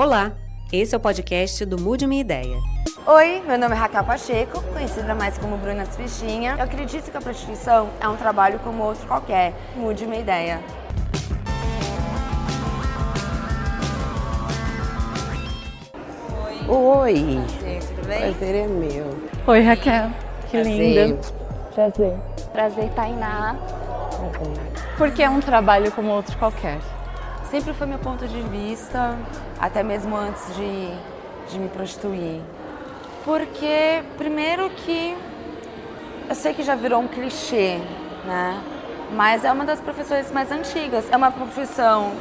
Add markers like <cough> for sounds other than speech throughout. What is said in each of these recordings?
Olá, esse é o podcast do Mude Minha Ideia. Oi, meu nome é Raquel Pacheco, conhecida mais como Bruna Fichinha. Eu acredito que a prostituição é um trabalho como outro qualquer. Mude minha ideia. Oi. Prazer, tudo bem? Prazer é meu. Oi, Raquel. Que Prazer. linda. Prazer. Prazer, Tainá. Porque é um trabalho como outro qualquer. Sempre foi meu ponto de vista, até mesmo antes de, de me prostituir. Porque, primeiro que eu sei que já virou um clichê, né? Mas é uma das profissões mais antigas. É uma profissão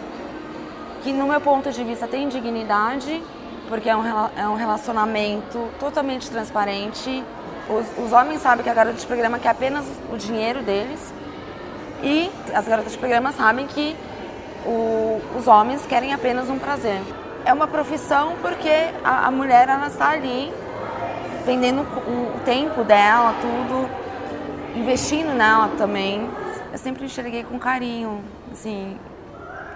que, no meu ponto de vista, tem dignidade, porque é um, é um relacionamento totalmente transparente. Os, os homens sabem que a garota de programa quer apenas o dinheiro deles. E as garotas de programa sabem que o- os homens querem apenas um prazer. É uma profissão porque a, a mulher ela está ali vendendo o, o tempo dela, tudo, investindo nela também. Eu sempre enxerguei com carinho, assim,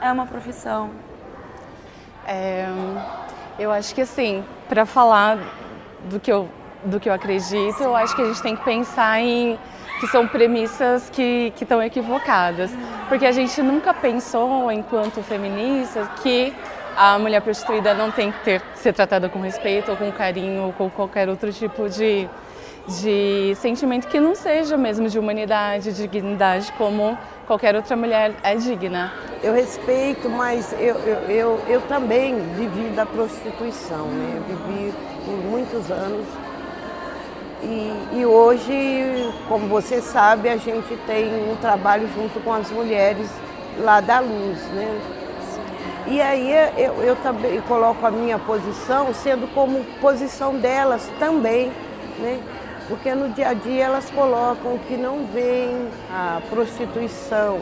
é uma profissão. É, eu acho que assim, para falar do que, eu, do que eu acredito, eu acho que a gente tem que pensar em que são premissas que estão equivocadas. Porque a gente nunca pensou, enquanto feministas, que a mulher prostituída não tem que ter, ser tratada com respeito ou com carinho ou com qualquer outro tipo de, de sentimento que não seja mesmo de humanidade, de dignidade, como qualquer outra mulher é digna. Eu respeito, mas eu, eu, eu, eu também vivi da prostituição, né? Eu vivi por muitos anos. E, e hoje, como você sabe, a gente tem um trabalho junto com as mulheres lá da luz, né? E aí eu, eu também coloco a minha posição sendo como posição delas também, né? Porque no dia a dia elas colocam que não veem a prostituição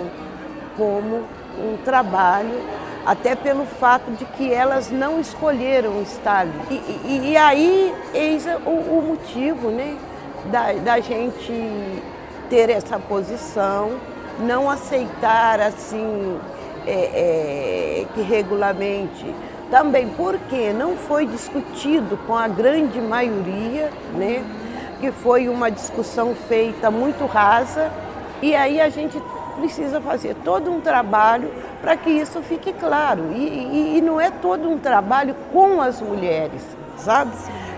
como um trabalho, até pelo fato de que elas não escolheram estar ali. E, e- e aí eis o, o motivo né, da, da gente ter essa posição, não aceitar assim é, é, que regulamente. Também porque não foi discutido com a grande maioria, né? que foi uma discussão feita muito rasa, e aí a gente precisa fazer todo um trabalho para que isso fique claro. E, e- e não é todo um trabalho com as mulheres, sabe?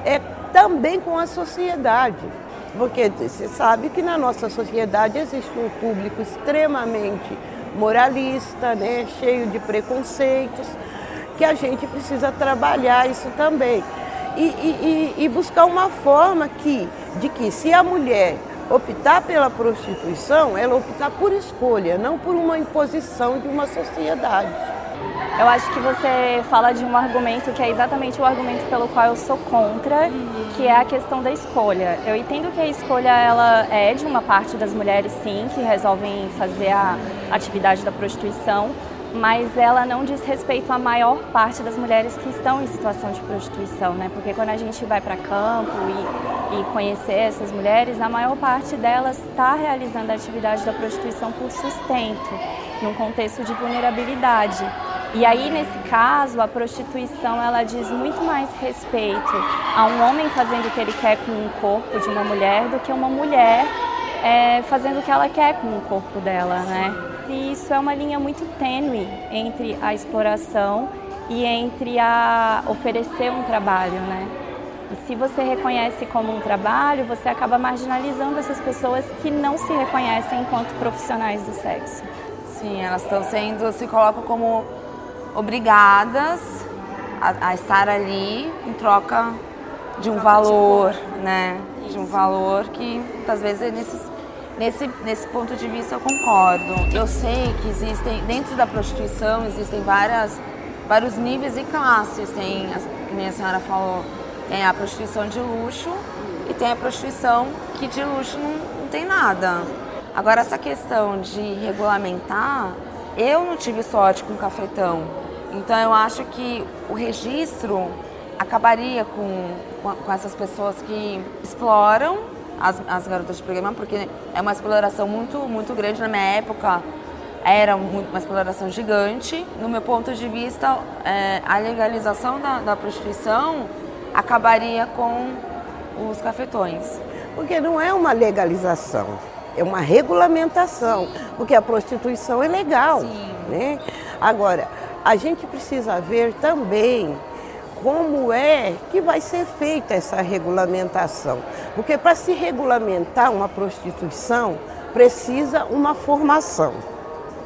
É também com a sociedade. Porque você sabe que na nossa sociedade existe um público extremamente moralista, né? cheio de preconceitos, que a gente precisa trabalhar isso também. E, e- buscar uma forma que, de que se a mulher optar pela prostituição, ela optar por escolha, não por uma imposição de uma sociedade. Eu acho que você fala de um argumento que é exatamente o argumento pelo qual eu sou contra, que é a questão da escolha. Eu entendo que a escolha ela é de uma parte das mulheres, sim, que resolvem fazer a atividade da prostituição, mas ela não diz respeito à maior parte das mulheres que estão em situação de prostituição, né? Porque quando a gente vai para campo e, e conhecer essas mulheres, a maior parte delas está realizando a atividade da prostituição por sustento, num contexto de vulnerabilidade. E aí, nesse caso, a prostituição ela diz muito mais respeito a um homem fazendo o que ele quer com o corpo de uma mulher do que uma mulher é, fazendo o que ela quer com o corpo dela, né? E isso é uma linha muito tênue entre a exploração e entre a oferecer um trabalho, né? E se você reconhece como um trabalho, você acaba marginalizando essas pessoas que não se reconhecem enquanto profissionais do sexo. Sim, elas estão sendo, se colocam como obrigadas a, a estar ali em troca de um valor, né? De um valor que muitas vezes é nesses, nesse, nesse ponto de vista eu concordo. Eu sei que existem, dentro da prostituição, existem várias, vários níveis e classes. Tem, as- que nem a senhora falou, tem a prostituição de luxo e tem a prostituição que de luxo não, não tem nada. Agora, essa questão de regulamentar, eu não tive sorte com o cafetão. Então, eu acho que o registro acabaria com, com, essas pessoas que exploram as, as garotas de programa, porque é uma exploração muito, muito grande na minha época. era uma exploração gigante. No meu ponto de vista, é, a legalização da, da prostituição acabaria com os cafetões. Porque não é uma legalização, é uma regulamentação, porque a prostituição é legal. Sim. Né? Agora, a gente precisa ver também como é que vai ser feita essa regulamentação. Porque para se regulamentar uma prostituição, precisa uma formação,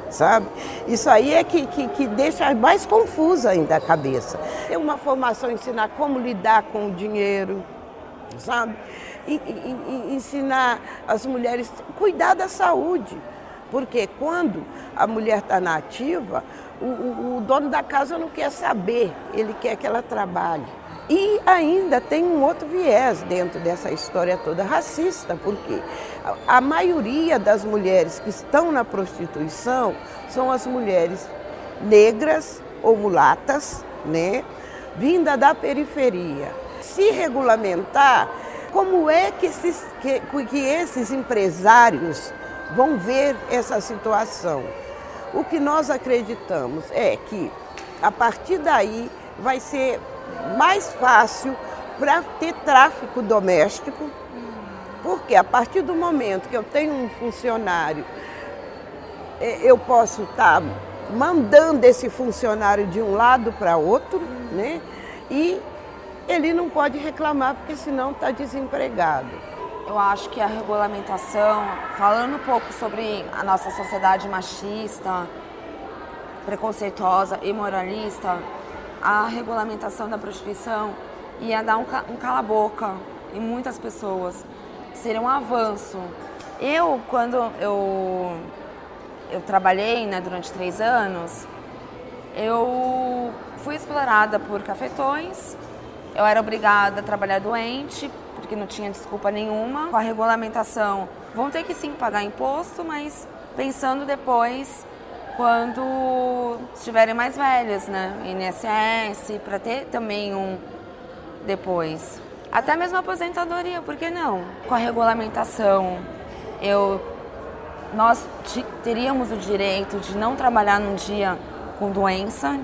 sabe? Isso aí é que, que, que deixa mais confusa ainda a cabeça. Ter uma formação, ensinar como lidar com o dinheiro, sabe? E, e, e ensinar as mulheres cuidar da saúde. Porque quando a mulher está nativa, o, o, o dono da casa não quer saber, ele quer que ela trabalhe. E ainda tem um outro viés dentro dessa história toda racista, porque a maioria das mulheres que estão na prostituição são as mulheres negras ou mulatas, né, vinda da periferia. Se regulamentar, como é que esses, que, que esses empresários vão ver essa situação? O que nós acreditamos é que a partir daí vai ser mais fácil para ter tráfico doméstico, porque a partir do momento que eu tenho um funcionário, é, eu posso estar tá mandando esse funcionário de um lado para outro, né? E ele não pode reclamar porque senão está desempregado. Eu acho que a regulamentação, falando um pouco sobre a nossa sociedade machista, preconceituosa e moralista, a regulamentação da prostituição ia dar um, um cala-boca em muitas pessoas. Seria um avanço. Eu, quando eu, eu trabalhei né, durante três anos, eu fui explorada por cafetões. Eu era obrigada a trabalhar doente, porque não tinha desculpa nenhuma. Com a regulamentação, vão ter que sim pagar imposto, mas pensando depois quando estiverem mais velhas, né? INSS, para ter também um depois. Até mesmo aposentadoria, por que não? Com a regulamentação, eu, nós teríamos o direito de não trabalhar num dia com doença.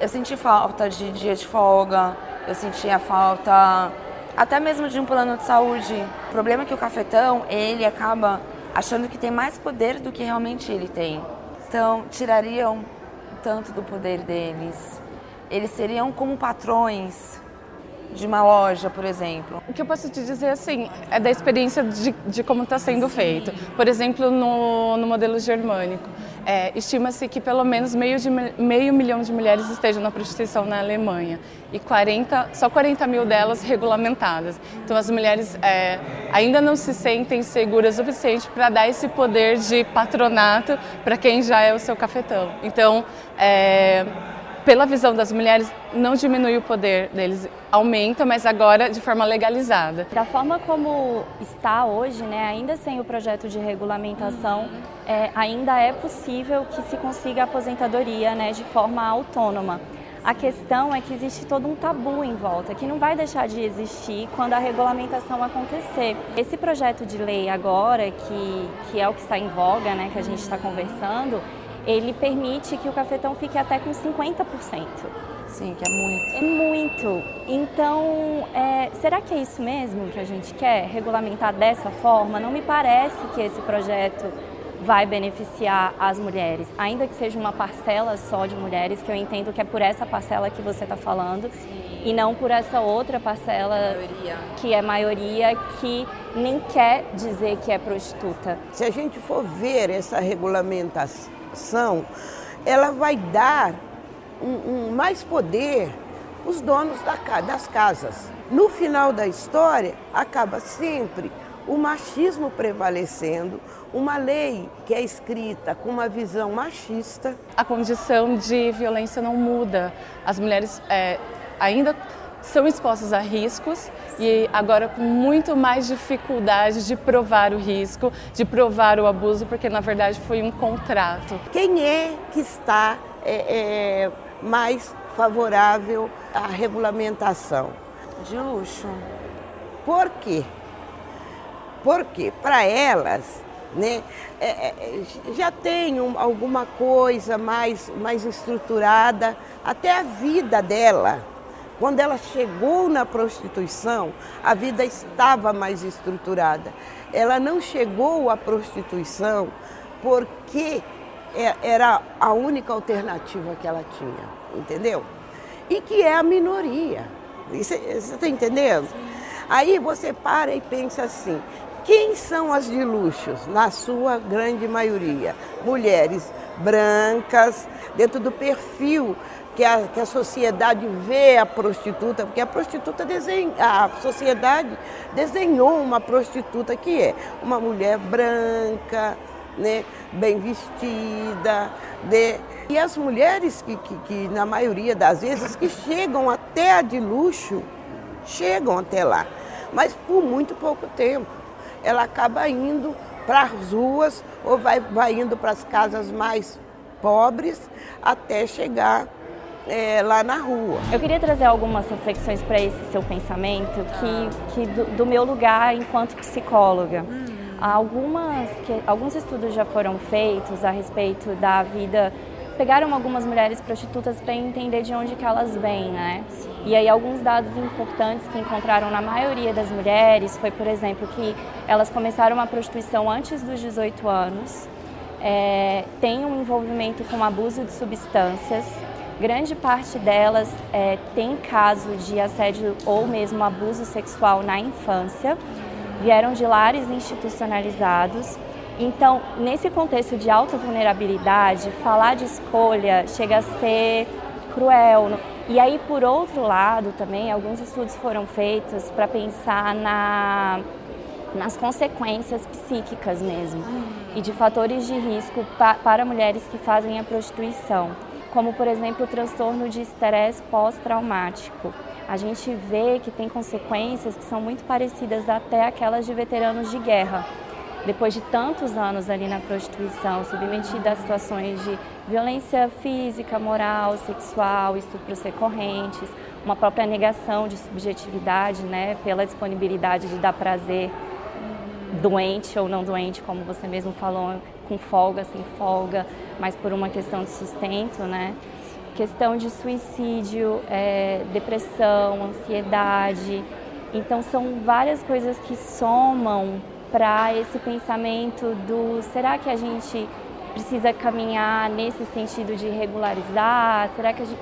Eu senti falta de dia de folga, eu sentia falta até mesmo de um plano de saúde. O problema é que o cafetão, ele acaba achando que tem mais poder do que realmente ele tem. Então, tirariam tanto do poder deles. Eles seriam como patrões de uma loja, por exemplo. O que eu posso te dizer, assim, é da experiência de, de como está sendo Sim. feito. Por exemplo, no, no modelo germânico, é, estima-se que pelo menos meio, de, meio milhão de mulheres estejam na prostituição na Alemanha e 40, só 40 mil delas regulamentadas. Então as mulheres é, ainda não se sentem seguras o suficiente para dar esse poder de patronato para quem já é o seu cafetão. Então, é, pela visão das mulheres, não diminui o poder deles, aumenta, mas agora de forma legalizada. Da forma como está hoje, né, ainda sem o projeto de regulamentação, é, ainda é possível que se consiga a aposentadoria né, de forma autônoma. A questão é que existe todo um tabu em volta, que não vai deixar de existir quando a regulamentação acontecer. Esse projeto de lei agora, que, que é o que está em voga, né, que a gente está conversando, ele permite que o cafetão fique até com 50%. Sim, que é muito. É muito. Então, é, será que é isso mesmo que a gente quer? Regulamentar dessa forma? Não me parece que esse projeto vai beneficiar as mulheres, ainda que seja uma parcela só de mulheres, que eu entendo que é por essa parcela que você está falando, Sim. e não por essa outra parcela maioria. que é maioria, que nem quer dizer que é prostituta. Se a gente for ver essa regulamentação, ação, ela vai dar um, um mais poder os donos da, das casas. No final da história, acaba sempre o machismo prevalecendo, uma lei que é escrita com uma visão machista. A condição de violência não muda. As mulheres é, ainda são expostos a riscos e agora com muito mais dificuldade de provar o risco, de provar o abuso, porque na verdade foi um contrato. Quem é que está é, é, mais favorável à regulamentação? De luxo. Por quê? Porque para elas né? É, é, já tem um, alguma coisa mais, mais estruturada, até a vida dela. Quando ela chegou na prostituição, a vida estava mais estruturada. Ela não chegou à prostituição porque é, era a única alternativa que ela tinha, entendeu? E que é a minoria. Você está entendendo? Aí você para e pensa assim: quem são as de luxos? Na sua grande maioria, mulheres brancas, dentro do perfil que a, que a sociedade vê a prostituta, porque a prostituta desenha, a sociedade desenhou uma prostituta que é uma mulher branca, né, bem vestida, né? E as mulheres que, que, que, na maioria das vezes, que chegam até a de luxo, chegam até lá, mas por muito pouco tempo ela acaba indo para as ruas ou vai, vai indo para as casas mais pobres até chegar é, lá na rua. Eu queria trazer algumas reflexões para esse seu pensamento, que, que do, do, meu lugar enquanto psicóloga. Hum. Algumas, que, alguns estudos já foram feitos a respeito da vida pegaram algumas mulheres prostitutas para entender de onde que elas vêm, né? E aí alguns dados importantes que encontraram na maioria das mulheres foi, por exemplo, que elas começaram a prostituição antes dos 18 anos, é, um envolvimento com abuso de substâncias, grande parte delas é, tem caso de assédio ou mesmo abuso sexual na infância, vieram de lares institucionalizados então, nesse contexto de alta vulnerabilidade, falar de escolha chega a ser cruel. E aí, por outro lado, também alguns estudos foram feitos para pensar na, nas consequências psíquicas mesmo hum. e de fatores de risco pa, para mulheres que fazem a prostituição, como por exemplo o transtorno de estresse pós-traumático. A gente vê que tem consequências que são muito parecidas até aquelas de veteranos de guerra depois de tantos anos ali na prostituição, submetida a situações de violência física, moral, sexual, estupros recorrentes, uma própria negação de subjetividade, né, pela disponibilidade de dar prazer doente ou não doente, como você mesmo falou, com folga, sem folga, mas por uma questão de sustento, né? Questão de suicídio, é, depressão, ansiedade. Então são várias coisas que somam para esse pensamento do será que a gente precisa caminhar nesse sentido de regularizar? Será que a gente,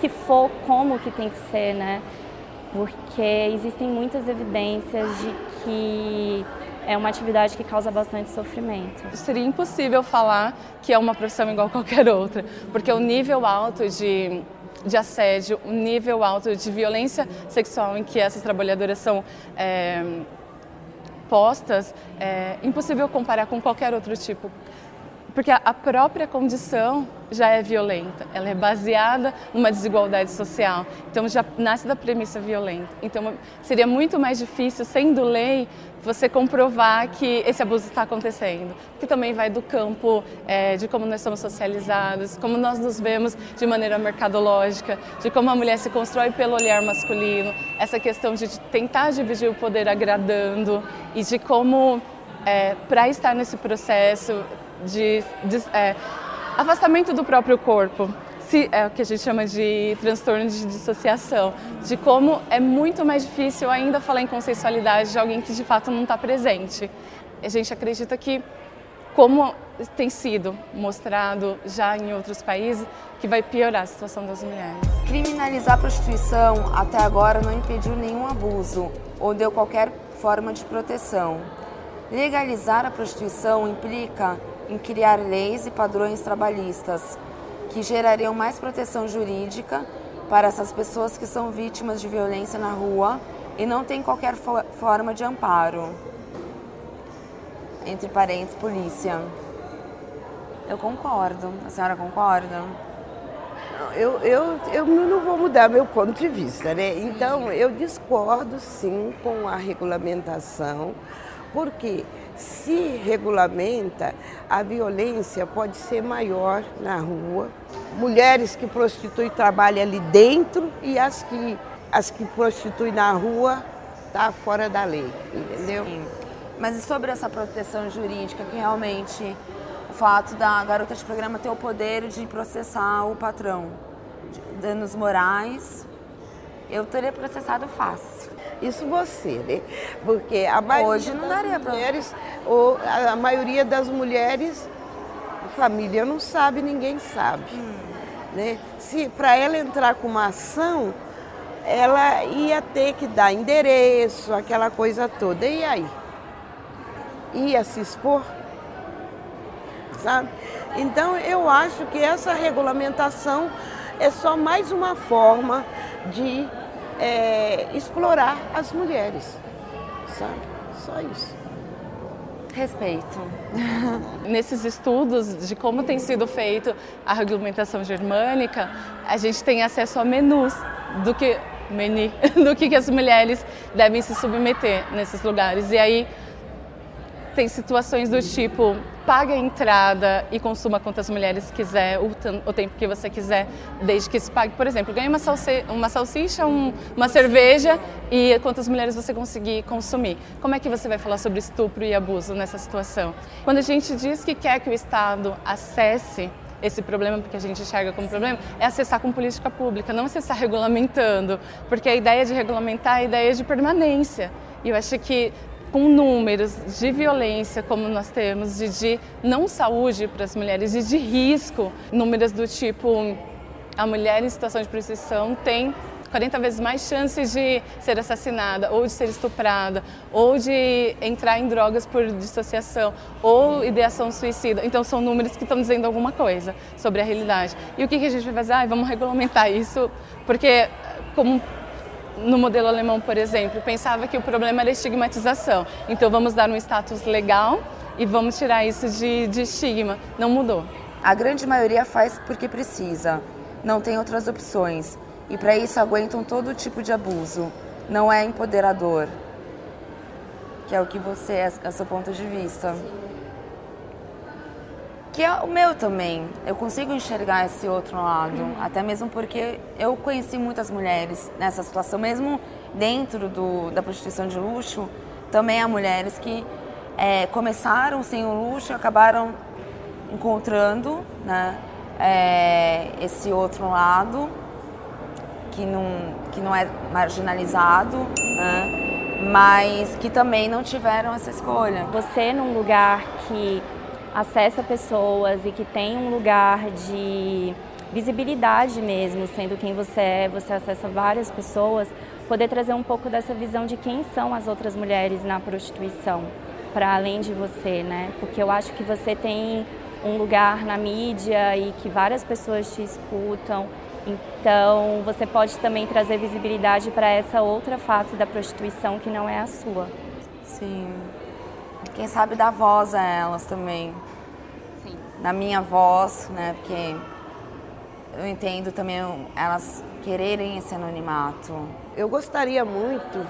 se for, como que tem que ser, né? Porque existem muitas evidências de que é uma atividade que causa bastante sofrimento. Seria impossível falar que é uma profissão igual a qualquer outra, porque o nível alto de, de assédio, o nível alto de violência sexual em que essas trabalhadoras são é, postas, é impossível comparar com qualquer outro tipo porque a própria condição já é violenta, ela é baseada numa desigualdade social, então já nasce da premissa violenta. Então seria muito mais difícil, sendo lei, você comprovar que esse abuso está acontecendo, que também vai do campo é, de como nós somos socializados, como nós nos vemos de maneira mercadológica, de como a mulher se constrói pelo olhar masculino, essa questão de tentar dividir o poder agradando e de como é, para estar nesse processo de, de é, afastamento do próprio corpo. Se, é o que a gente chama de transtorno de dissociação, de como é muito mais difícil ainda falar em consensualidade de alguém que de fato não está presente. A gente acredita que, como tem sido mostrado já em outros países, que vai piorar a situação das mulheres. Criminalizar a prostituição até agora não impediu nenhum abuso ou deu qualquer forma de proteção. Legalizar a prostituição implica em criar leis e padrões trabalhistas que gerariam mais proteção jurídica para essas pessoas que são vítimas de violência na rua e não têm qualquer fo forma de amparo. Entre parênteses, polícia. Eu concordo. A senhora concorda? Eu, eu, eu não vou mudar meu ponto de vista, né? Então, eu discordo sim com a regulamentação, porque se regulamenta, a violência pode ser maior na rua. Mulheres que prostituem trabalham ali dentro e as que, as que prostituem na rua tá fora da lei, entendeu? Sim. Mas e sobre essa proteção jurídica, que realmente o fato da garota de programa ter o poder de processar o patrão, danos morais, eu teria processado fácil. Isso você, né? Porque a maioria Hoje não das daria pra- mulheres, ou a maioria das mulheres, família não sabe, ninguém sabe. Né? Se para ela entrar com uma ação, ela ia ter que dar endereço, aquela coisa toda. E aí? Ia se expor? Sabe? Então eu acho que essa regulamentação é só mais uma forma de é, explorar as mulheres, sabe? Só isso. Respeito. <laughs> Nesses estudos de como tem sido feito a regulamentação germânica, a gente tem acesso a menus do que menu, <laughs> do que, que as mulheres devem se submeter nesses lugares. E aí tem situações do tipo pague a entrada e consuma quantas mulheres quiser, o, o tempo que você quiser, desde que se pague. Por exemplo, ganhe uma, uma salsicha, um- uma cerveja e quantas mulheres você conseguir consumir. Como é que você vai falar sobre estupro e abuso nessa situação? Quando a gente diz que quer que o Estado acesse esse problema, porque a gente enxerga como problema, é acessar com política pública, não acessar regulamentando, porque a ideia de regulamentar é a ideia de permanência. E eu acho que com números de violência como nós temos, de, de não saúde para as mulheres, e de risco, números do tipo a mulher em situação de prostituição tem 40 vezes mais chances de ser assassinada, ou de ser estuprada, ou de entrar em drogas por dissociação, ou ideação suicida. Então são números que estão dizendo alguma coisa sobre a realidade. E o que, que a gente vai fazer? Ah, vamos regulamentar isso, porque como no modelo alemão, por exemplo, pensava que o problema era a estigmatização. Então vamos dar um status legal e vamos tirar isso de, de estigma. Não mudou. A grande maioria faz porque precisa, não tem outras opções. E para isso aguentam todo tipo de abuso. Não é empoderador. Que é o que você é, é seu ponto de vista. Que é o meu também. Eu consigo enxergar esse outro lado. Até mesmo porque eu conheci muitas mulheres nessa situação, mesmo dentro do, da prostituição de luxo, também há mulheres que é, começaram sem o luxo acabaram encontrando né, é, esse outro lado que não, que não é marginalizado, né, mas que também não tiveram essa escolha. Você num lugar que acessa pessoas e que tem um lugar de visibilidade mesmo, sendo quem você é, você acessa várias pessoas, poder trazer um pouco dessa visão de quem são as outras mulheres na prostituição, para além de você, né? Porque eu acho que você tem um lugar na mídia e que várias pessoas te escutam. Então, você pode também trazer visibilidade para essa outra face da prostituição que não é a sua. Sim. Quem sabe dar voz a elas também. Sim. Na minha voz, né? Porque eu entendo também elas quererem esse anonimato. Eu gostaria muito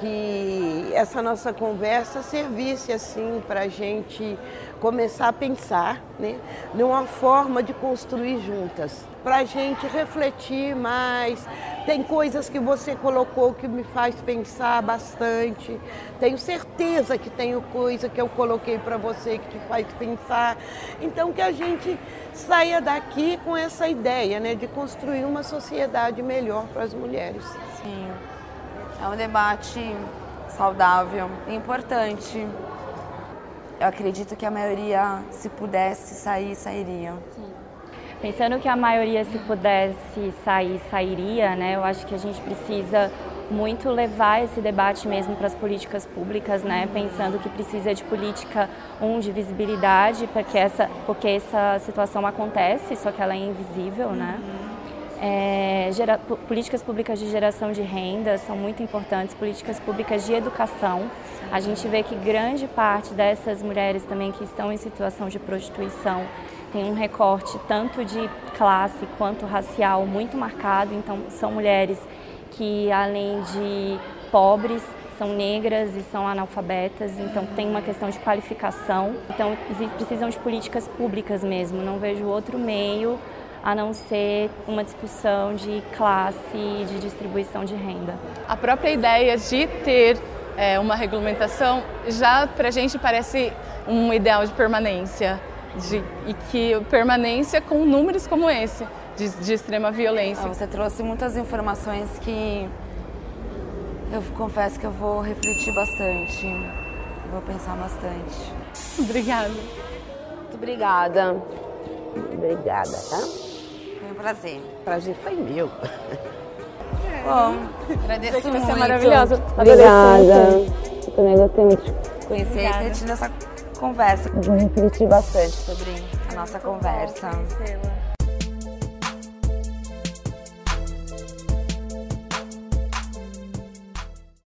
que essa nossa conversa servisse assim para a gente começar a pensar, né, numa forma de construir juntas, para a gente refletir mais. Tem coisas que você colocou que me faz pensar bastante. Tenho certeza que tenho coisa que eu coloquei para você que te faz pensar. Então que a gente saia daqui com essa ideia, né, de construir uma sociedade melhor para as mulheres. Sim. É um debate saudável e importante. Eu acredito que a maioria, se pudesse sair, sairia. Pensando que a maioria, se pudesse sair, sairia, né? Eu acho que a gente precisa muito levar esse debate mesmo para as políticas públicas, né? Pensando que precisa de política, um, de visibilidade, porque essa, porque essa situação acontece, só que ela é invisível, né? É, gera, políticas públicas de geração de renda são muito importantes, políticas públicas de educação. A gente vê que grande parte dessas mulheres também que estão em situação de prostituição tem um recorte tanto de classe quanto racial muito marcado. Então, são mulheres que, além de pobres, são negras e são analfabetas, então tem uma questão de qualificação. Então, precisam de políticas públicas mesmo. Não vejo outro meio a não ser uma discussão de classe e de distribuição de renda. A própria ideia de ter é, uma regulamentação, já para a gente parece um ideal de permanência. De, e que permanência com números como esse, de, de extrema violência. Ah, você trouxe muitas informações que eu confesso que eu vou refletir bastante, vou pensar bastante. Obrigada. Muito obrigada. Obrigada, tá? Prazer. Prazer foi meu. Bom, agradeço muito. Você é maravilhosa. Obrigada. Eu também gostei muito de Conhecer e ter tido essa conversa. Vou refletir bastante. sobre a nossa conversa.